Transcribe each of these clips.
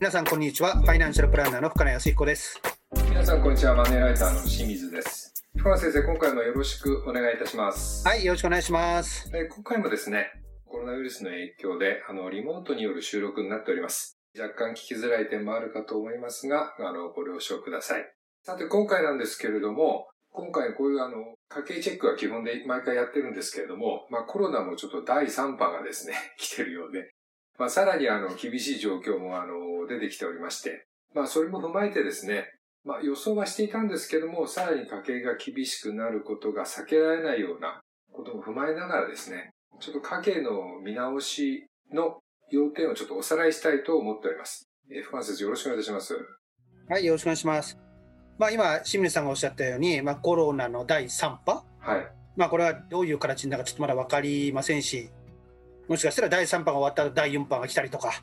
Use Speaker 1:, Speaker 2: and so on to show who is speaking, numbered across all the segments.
Speaker 1: 皆さんこんにちは。ファイナンシャルプランナーの深野康彦です。
Speaker 2: 皆さんこんにちは。マネーライターの清水です。深野先生今回もよろしくお願いいたします。
Speaker 1: はいよろしくお願いします。
Speaker 2: え今回もですねコロナウイルスの影響であのリモートによる収録になっております。若干聞きづらい点もあるかと思いますがあのご了承ください。さて今回なんですけれども今回こういうあの、家計チェックは基本で毎回やってるんですけれども、まあコロナもちょっと第3波がですね、来てるようで、まあさらにあの、厳しい状況もあの、出てきておりまして、まあそれも踏まえてですね、まあ予想はしていたんですけども、さらに家計が厳しくなることが避けられないようなことも踏まえながらですね、ちょっと家計の見直しの要点をちょっとおさらいしたいと思っております。えー、深先生よろしくお願いいたします。
Speaker 1: はい、よろしくお願いします。まあ、今、清水さんがおっしゃったように、まあ、コロナの第3波、
Speaker 2: はい、
Speaker 1: まあ、これはどういう形になるかちょっとまだ分かりませんし、もしかしたら第3波が終わったら第4波が来たりとか、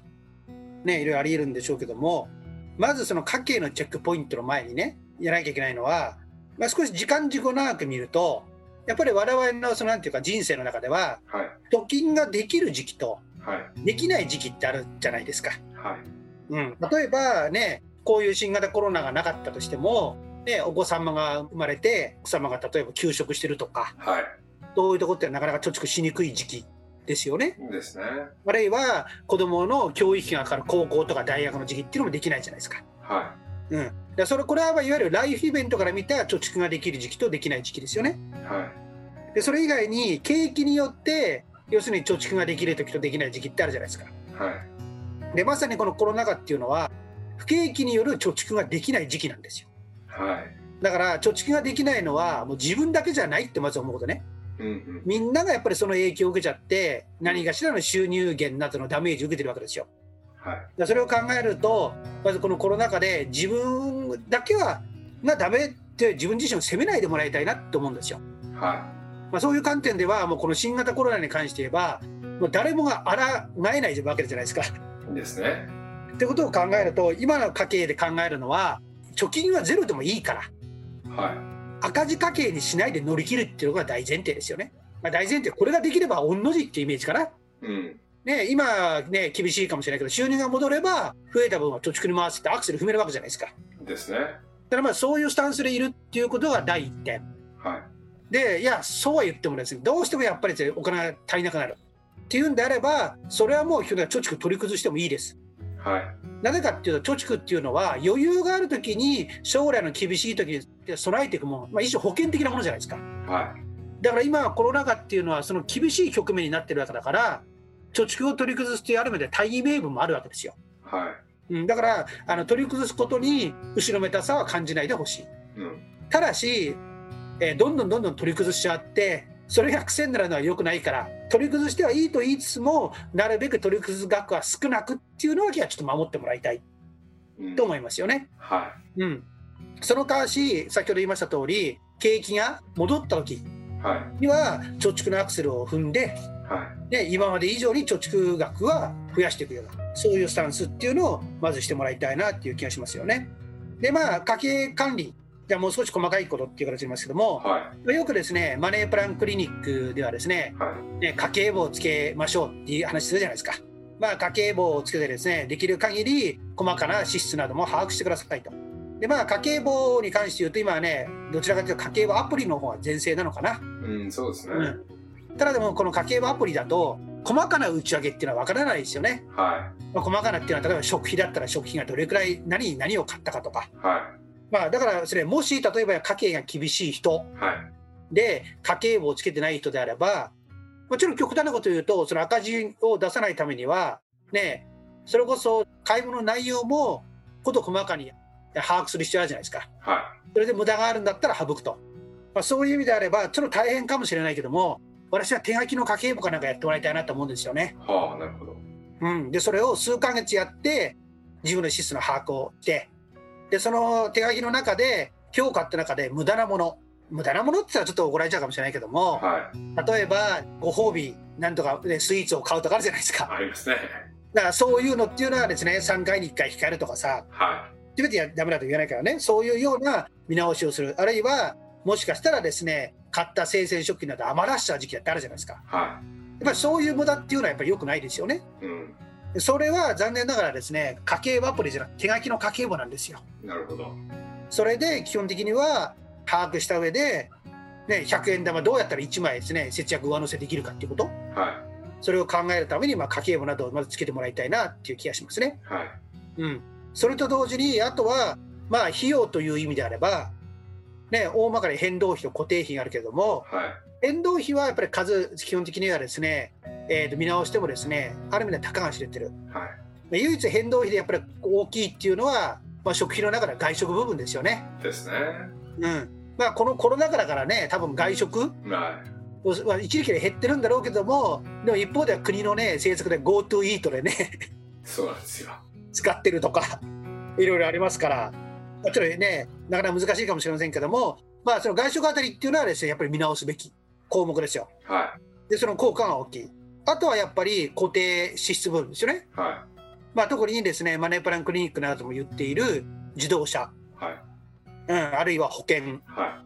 Speaker 1: ね、いろいろあり得るんでしょうけども、まずその家計のチェックポイントの前にね、やらなきゃいけないのは、まあ、少し時間軸を長く見ると、やっぱり我々のそのなんていうか人生の中では、はい、貯金ができる時期と、できない時期ってあるじゃないですか。はい、うん、例えばね、こういう新型コロナがなかったとしても、ね、お子様が生まれて奥様が例えば休職してるとか、はい、そういうところってなかなか貯蓄しにくい時期ですよね。
Speaker 2: ですね。
Speaker 1: あるいは子どもの教育費がかかる高校とか大学の時期っていうのもできないじゃないですか。
Speaker 2: は
Speaker 1: い。うん。でそれこれはいわゆるライフイベントから見た貯蓄ができる時期とできない時期ですよね。
Speaker 2: は
Speaker 1: い。でそれ以外に景気によって要するに貯蓄ができる時とできない時期ってあるじゃないですか。
Speaker 2: は
Speaker 1: い。でまさにこのコロナ禍っていうのは不景気による貯蓄ができない時期なんですよ。
Speaker 2: はい、
Speaker 1: だから貯蓄ができないのはもう自分だけじゃないってまず思うことね。
Speaker 2: うんうん、
Speaker 1: みんながやっぱりその影響を受けちゃって何かしらの収入源などのダメージを受けてるわけですよ。
Speaker 2: はい、
Speaker 1: それを考えるとまずこのコロナ禍で自分だけはがダメって自分自身を責めないでもらいたいなと思うんですよ。
Speaker 2: はい
Speaker 1: まあ、そういう観点ではもうこの新型コロナに関して言えばもう誰もが抗えないわけじゃないですか。
Speaker 2: ですね。
Speaker 1: ってことを考えると今の家計で考えるのは貯金はゼロでもいいから、
Speaker 2: はい、
Speaker 1: 赤字家計にしないで乗り切るっていうのが大前提ですよね。まあ、大前提これができれば御の字っていうイメージかな。
Speaker 2: うん
Speaker 1: ね、今、ね、厳しいかもしれないけど収入が戻れば増えた分は貯蓄に回すってアクセル踏めるわけじゃないですか。
Speaker 2: ですね。だか
Speaker 1: らまあそういうスタンスでいるっていうことが第一点。
Speaker 2: はい、
Speaker 1: でいやそうは言ってもですねどうしてもやっぱりお金が足りなくなるっていうんであればそれはもう貯蓄取り崩してもいいです。
Speaker 2: はい、
Speaker 1: なぜかっていうと貯蓄っていうのは余裕がある時に将来の厳しい時に備えていくもの、まあ、一種保険的なものじゃないですか、
Speaker 2: は
Speaker 1: い、だから今コロナ禍っていうのはその厳しい局面になってるわけだから貯蓄を取り崩すというある意味で大義名分もあるわけですよ、
Speaker 2: は
Speaker 1: い。うん、だからあの取り崩すことに後ろめたさは感じないでほしい、
Speaker 2: うん、
Speaker 1: ただし、えー、どんどんどんどん取り崩しちゃってそれが癖になるのは良くないから取り崩してはいいと言いつつもなるべく取り崩す額は少なくっていうのはちょっと守ってもらいたいと思いますよね。
Speaker 2: は
Speaker 1: い、うん、その代わし先ほど言いました通り景気が戻った時には貯蓄のアクセルを踏んで、
Speaker 2: はい、
Speaker 1: で今まで以上に貯蓄額は増やしていくようなそういうスタンスっていうのをまずしてもらいたいなっていう気がしますよね。でまあ家計管理じゃあもう少し細かいことっていう形になりますけども、
Speaker 2: は
Speaker 1: い、よくですねマネープランクリニックではですね
Speaker 2: は
Speaker 1: い、ね家計簿をつけましょうっていう話するじゃないですか。まあ、家計簿をつけてですねできる限り細かな支出なども把握してくださいと。でまあ家計簿に関して言うと今はねどちらかというと家計簿アプリの方が全盛なのかな。
Speaker 2: うんそうですね、うん、
Speaker 1: ただでもこの家計簿アプリだと細かな内訳っていうのは分からないですよね。
Speaker 2: はい。
Speaker 1: まあ、細かなっていうのは例えば食費だったら食費がどれくらい何に何を買ったかとか。
Speaker 2: はい。
Speaker 1: まあ、だからそれもし例えば家計が厳しい人で家計簿をつけてない人であればもちろん極端なこと言うとその赤字を出さないためにはねそれこそ買い物の内容も事細かに把握する必要あるじゃないですか。
Speaker 2: はい、
Speaker 1: それで無駄があるんだったら省くと。まあ、そういう意味であればちょっと大変かもしれないけども私は手書きの家計簿かなんかやってもらいたいなと思うんですよね。
Speaker 2: はあなるほど。
Speaker 1: うん、でそれを数ヶ月やって自分の支出の把握をしてでその手書きの中で評価って中で無駄なもの無駄なものって言ったらちょっと怒られちゃうかもしれないけども、
Speaker 2: は
Speaker 1: い、例えばご褒美なんとか、ね、スイーツを買うとかあるじゃないですか。
Speaker 2: ありますね。
Speaker 1: だからそういうのっていうのはですね3回に1回控えるとかさ、
Speaker 2: はい、
Speaker 1: 全てやダメだと言えないからねそういうような見直しをするあるいはもしかしたらですね買った生鮮食品など余らしちゃう時期だってあるじゃないですか。
Speaker 2: はい、や
Speaker 1: っぱりそういう無駄っていうのはやっぱり良くないですよね。
Speaker 2: うん
Speaker 1: それは残念ながらですね家計簿アプリじゃなくて手書きの家計簿なんですよ
Speaker 2: なるほど。
Speaker 1: それで基本的には把握した上で、ね、100円玉どうやったら1枚ですね節約上乗せできるかっていうこと
Speaker 2: は
Speaker 1: それを考えるために、まあ、家計簿などをまずつけてもらいたいなっていう気がしますね。
Speaker 2: い。はい。
Speaker 1: うん、それと同時にあとは、まあ、費用という意味であれば、ね、大まかに変動費と固定費があるけれども
Speaker 2: はい。
Speaker 1: 変動費はやっぱり数基本的にはですね、えーと見直してもですねある意味では高が知れてる。
Speaker 2: はい。
Speaker 1: まあ唯一変動費でやっぱり大きいっていうのは、まあ、食費の中では外食部分ですよね。
Speaker 2: ですね。
Speaker 1: うんまあ、このコロナ禍だからね多分外食
Speaker 2: は
Speaker 1: は一時期で減ってるんだろうけどもでも一方では国のね政策で GoTo イートでね
Speaker 2: い。そうなんですよ。
Speaker 1: 使ってるとかいろいろありますからもちろんねなかなか難しいかもしれませんけども、まあ、その外食あたりっていうのはですねやっぱり見直すべき項目ですよ
Speaker 2: は
Speaker 1: でその効果が大きいあとはやっぱり固定支出分ですよね、
Speaker 2: い。は
Speaker 1: まあ、特にですねマネープランクリニックなども言っている自動車、
Speaker 2: い。はい。
Speaker 1: うん、あるいは保険、
Speaker 2: は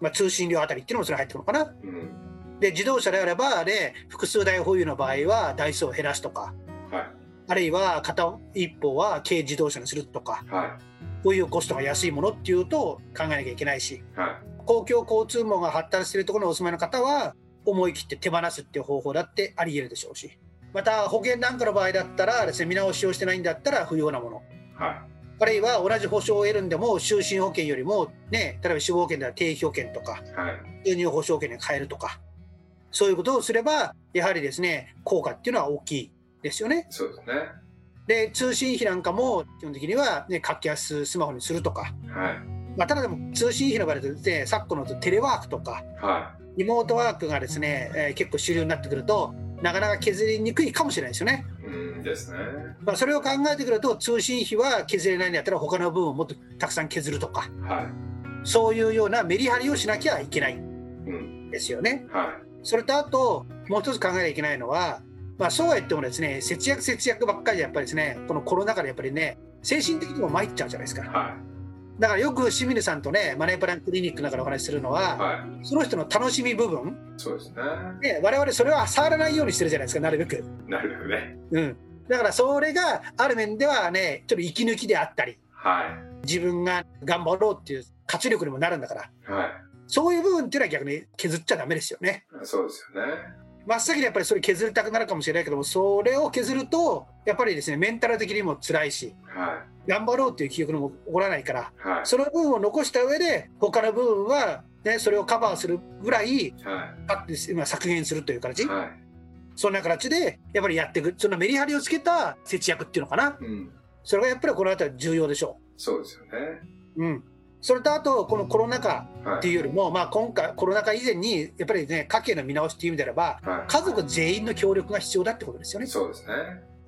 Speaker 1: まあ、通信料あたりっていうのもそれ入ってくるのかな。
Speaker 2: い。うん。
Speaker 1: で自動車であれば、ね、複数台保有の場合は台数を減らすとか
Speaker 2: はい。
Speaker 1: あるいは片一方は軽自動車にするとか
Speaker 2: は
Speaker 1: こういうコストが安いものっていうと考えなきゃいけないし
Speaker 2: い。は
Speaker 1: 公共交通網が発達しているところにお住まいの方は思い切って手放すっていう方法だってあり得るでしょうしまた保険なんかの場合だったらですね見直しをしてないんだったら不要なもの
Speaker 2: い。は
Speaker 1: あるいは同じ保証を得るんでも就寝保険よりもね例えば死亡保険では定期保険とか
Speaker 2: い。はい。
Speaker 1: 収入保証険に変えるとかそういうことをすればやはりですね効果っていうのは大きいですよね。
Speaker 2: そうですね。
Speaker 1: で通信費なんかも基本的には、ね、格安スマホにするとか、
Speaker 2: はい。
Speaker 1: まあ、ただでも通信費の場合だと、ね、昨今のテレワークとか
Speaker 2: は
Speaker 1: リモートワークがですね、えー結構主流になってくるとなかなか削りにくいかもしれないですよね。
Speaker 2: い。うんですね。
Speaker 1: まあ、それを考えてくると通信費は削れないんだったら他の部分をもっとたくさん削るとか
Speaker 2: は
Speaker 1: そういうようなメリハリをしなきゃいけない
Speaker 2: い。うん。
Speaker 1: ですよね。
Speaker 2: は
Speaker 1: それとあともう一つ考えなきゃいけないのは、まあ、そうは言ってもですね節約節約ばっかりでやっぱりですねこのコロナ禍でやっぱりね精神的にも参っちゃうじゃないです
Speaker 2: い。
Speaker 1: か
Speaker 2: は
Speaker 1: だからよく清水さんとねマネープランクリニックの中でお話しするの
Speaker 2: い。
Speaker 1: は、
Speaker 2: はい。
Speaker 1: その人の楽しみ部分、
Speaker 2: そうですね。
Speaker 1: ね、我々それは触らないようにしてるじゃないですかなるべく、
Speaker 2: なるほどね。
Speaker 1: うん、だからそれがある面ではねちょっと息抜きであったり
Speaker 2: は
Speaker 1: 自分が頑張ろうっていう活力にもなるんだから
Speaker 2: い。はい。
Speaker 1: そういう部分っていうのは逆に削っちゃダメですよね
Speaker 2: そうですよね。
Speaker 1: 真っ先にやっぱりそれ削りたくなるかもしれないけどもそれを削るとやっぱりですねメンタル的にも辛いし
Speaker 2: は
Speaker 1: 頑張ろうっていう記憶にも起こらないから
Speaker 2: い。はい。
Speaker 1: その部分を残した上で他の部分は、ね、それをカバーするぐらい
Speaker 2: は
Speaker 1: パッて今削減するという形、
Speaker 2: い。はい。
Speaker 1: そんな形でやっぱりやっていくそのメリハリをつけた節約っていうのかな
Speaker 2: うん。
Speaker 1: それがやっぱりこの辺り重要でしょ
Speaker 2: そうですよね。
Speaker 1: う。うんそれとあとこのコロナ禍
Speaker 2: はい。
Speaker 1: っていうよりも、まあ、今回コロナ禍以前にやっぱりね家計の見直しっていう意味であれば
Speaker 2: は
Speaker 1: 家族全員の協力が必要だってことですよ
Speaker 2: い。
Speaker 1: ね。
Speaker 2: そうですね。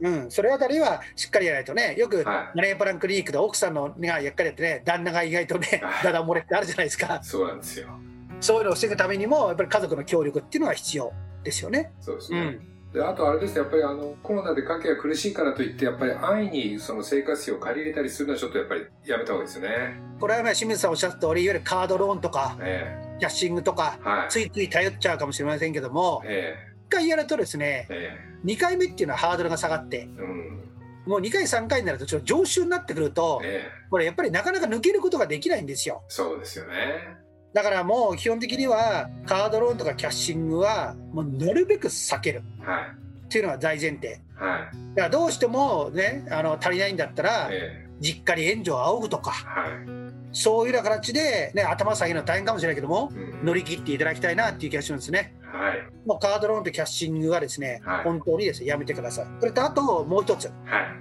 Speaker 1: うん、それあたりはしっかりやらないとねよく
Speaker 2: は
Speaker 1: マネープランクリニックで奥さんのがやっかりやってね旦那が意外とね
Speaker 2: はい
Speaker 1: ダダ漏れってあるじゃないですか
Speaker 2: い。そうなんですよ。
Speaker 1: そういうのを防ぐためにもやっぱり家族の協力っていうのは必要ですよね。
Speaker 2: そうですね。
Speaker 1: うん
Speaker 2: であとあれですねやっぱりあのコロナで家計が苦しいからといってやっぱり安易にその生活費を借り入れたりするのはちょっとやっぱりやめた方がいいですよね。
Speaker 1: これはね清水さんおっしゃった通りいわゆるカードローンとか
Speaker 2: え
Speaker 1: キャッシングとか
Speaker 2: えはい。
Speaker 1: ついつい頼っちゃうかもしれませんけども
Speaker 2: え
Speaker 1: 1回やるとですね
Speaker 2: ええ
Speaker 1: 2回目っていうのはハードルが下がって
Speaker 2: えうん。
Speaker 1: もう2回3回になるとちょっと常習になってくると
Speaker 2: ええ
Speaker 1: これやっぱりなかなか抜けることができないんですよ
Speaker 2: そうですよね。
Speaker 1: だからもう基本的にはカードローンとかキャッシングはもうなるべく避ける
Speaker 2: はい。
Speaker 1: っていうのは大前提
Speaker 2: はい。
Speaker 1: だからどうしてもねあの足りないんだったら
Speaker 2: ええ
Speaker 1: 実家に援助を仰ぐとか
Speaker 2: はい。
Speaker 1: そういうような形で、ね、頭下げるのは大変かもしれないけども
Speaker 2: うん
Speaker 1: 乗り切っていただきたいなっていう気がしますね
Speaker 2: はい。
Speaker 1: もうカードローンとキャッシングはですね、
Speaker 2: はい
Speaker 1: 本当にですねやめてくださいそれとあともう一つ
Speaker 2: はい。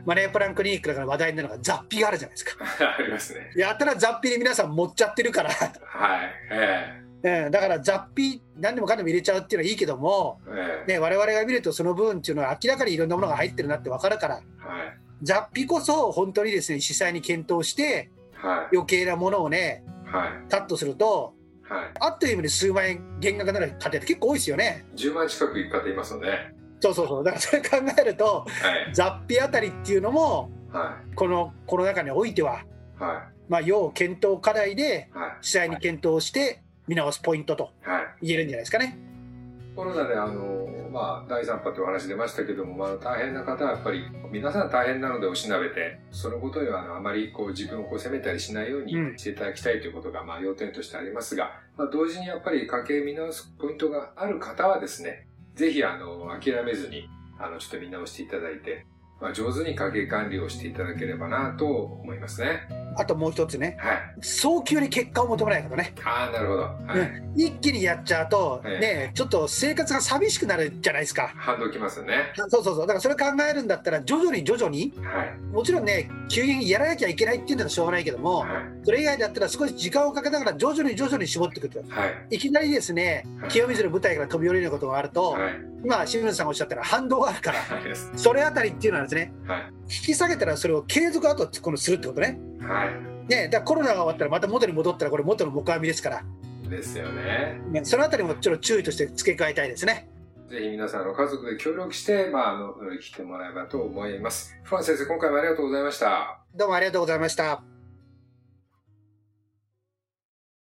Speaker 1: マネープランクリニックだから話題になるのが雑費があるじゃないですか
Speaker 2: ありますね。
Speaker 1: やったら雑費に皆さん持っちゃってるから
Speaker 2: はい。え
Speaker 1: うん、だから雑費何でもかんでも入れちゃうっていうのはいいけども、
Speaker 2: ええ
Speaker 1: ね、我々が見るとその分っていうのは明らかにいろんなものが入ってるなって分かるから
Speaker 2: えはい。
Speaker 1: 雑費こそ本当にですね実際に検討して
Speaker 2: はい。
Speaker 1: 余計なものをね
Speaker 2: はい。
Speaker 1: カットすると
Speaker 2: はい。
Speaker 1: あっという間に数万円減額になる家庭って結構多いですよね
Speaker 2: 10万近くいく方いますので。はい。
Speaker 1: そうそうそうだからそれ考えると雑費あたりっていうのも
Speaker 2: は
Speaker 1: このコロナ禍においては、まあ、要検討課題で
Speaker 2: い。はい。
Speaker 1: 実際に検討して見直すポイントと
Speaker 2: はい。
Speaker 1: 言えるんじゃないですかね。
Speaker 2: コロナであの、まあ、第3波というお話出ましたけども、まあ、大変な方はやっぱり、皆さん大変なのでおしなべて、そのことにはあのあまりこう自分をこう責めたりしないようにしていただきたいということが、まあ、要点としてありますが、まあ、同時にやっぱり家計見直すポイントがある方はですね、ぜひあの、諦めずに、あの、ちょっと見直していただいて、まあ、上手に家計管理をしていただければなと思いますね。
Speaker 1: あともう一つね、
Speaker 2: はい。
Speaker 1: 早急に結果を求めないことね。
Speaker 2: ああ、なるほど。はい。
Speaker 1: ね一気にやっちゃうと、
Speaker 2: ええ
Speaker 1: ね、ちょっと生活が寂しくなるじゃないですか。
Speaker 2: 反動きますよね。
Speaker 1: そうそうそう。だからそれ考えるんだったら、徐々に徐々に、
Speaker 2: はい。
Speaker 1: もちろんね、急にやらなきゃいけないっていうんだったらしょうがないけども、
Speaker 2: はい。
Speaker 1: それ以外だったら少し時間をかけながら徐々に徐々に絞っていくと。
Speaker 2: はい。
Speaker 1: いきなりですね
Speaker 2: はい、
Speaker 1: 清水の舞台から飛び降りることがあると、
Speaker 2: はい。
Speaker 1: 今、清水さんがおっしゃったら反動があるから。それあたりっていうのはですね、
Speaker 2: はい。
Speaker 1: 引き下げたらそれを継続後このするってことね。
Speaker 2: はい。
Speaker 1: ね、だからコロナが終わったらまた元に戻ったらこれ元の木阿弥ですから、
Speaker 2: ですよね。
Speaker 1: ね、そのあたりもちょっと注意として付け加えたいですね。
Speaker 2: ぜひ皆さんの家族で協力して、まあ、あの、乗り切ってもらえばと思います。フラン先生、今回もありがとうございました。
Speaker 1: どうもありがとうございました。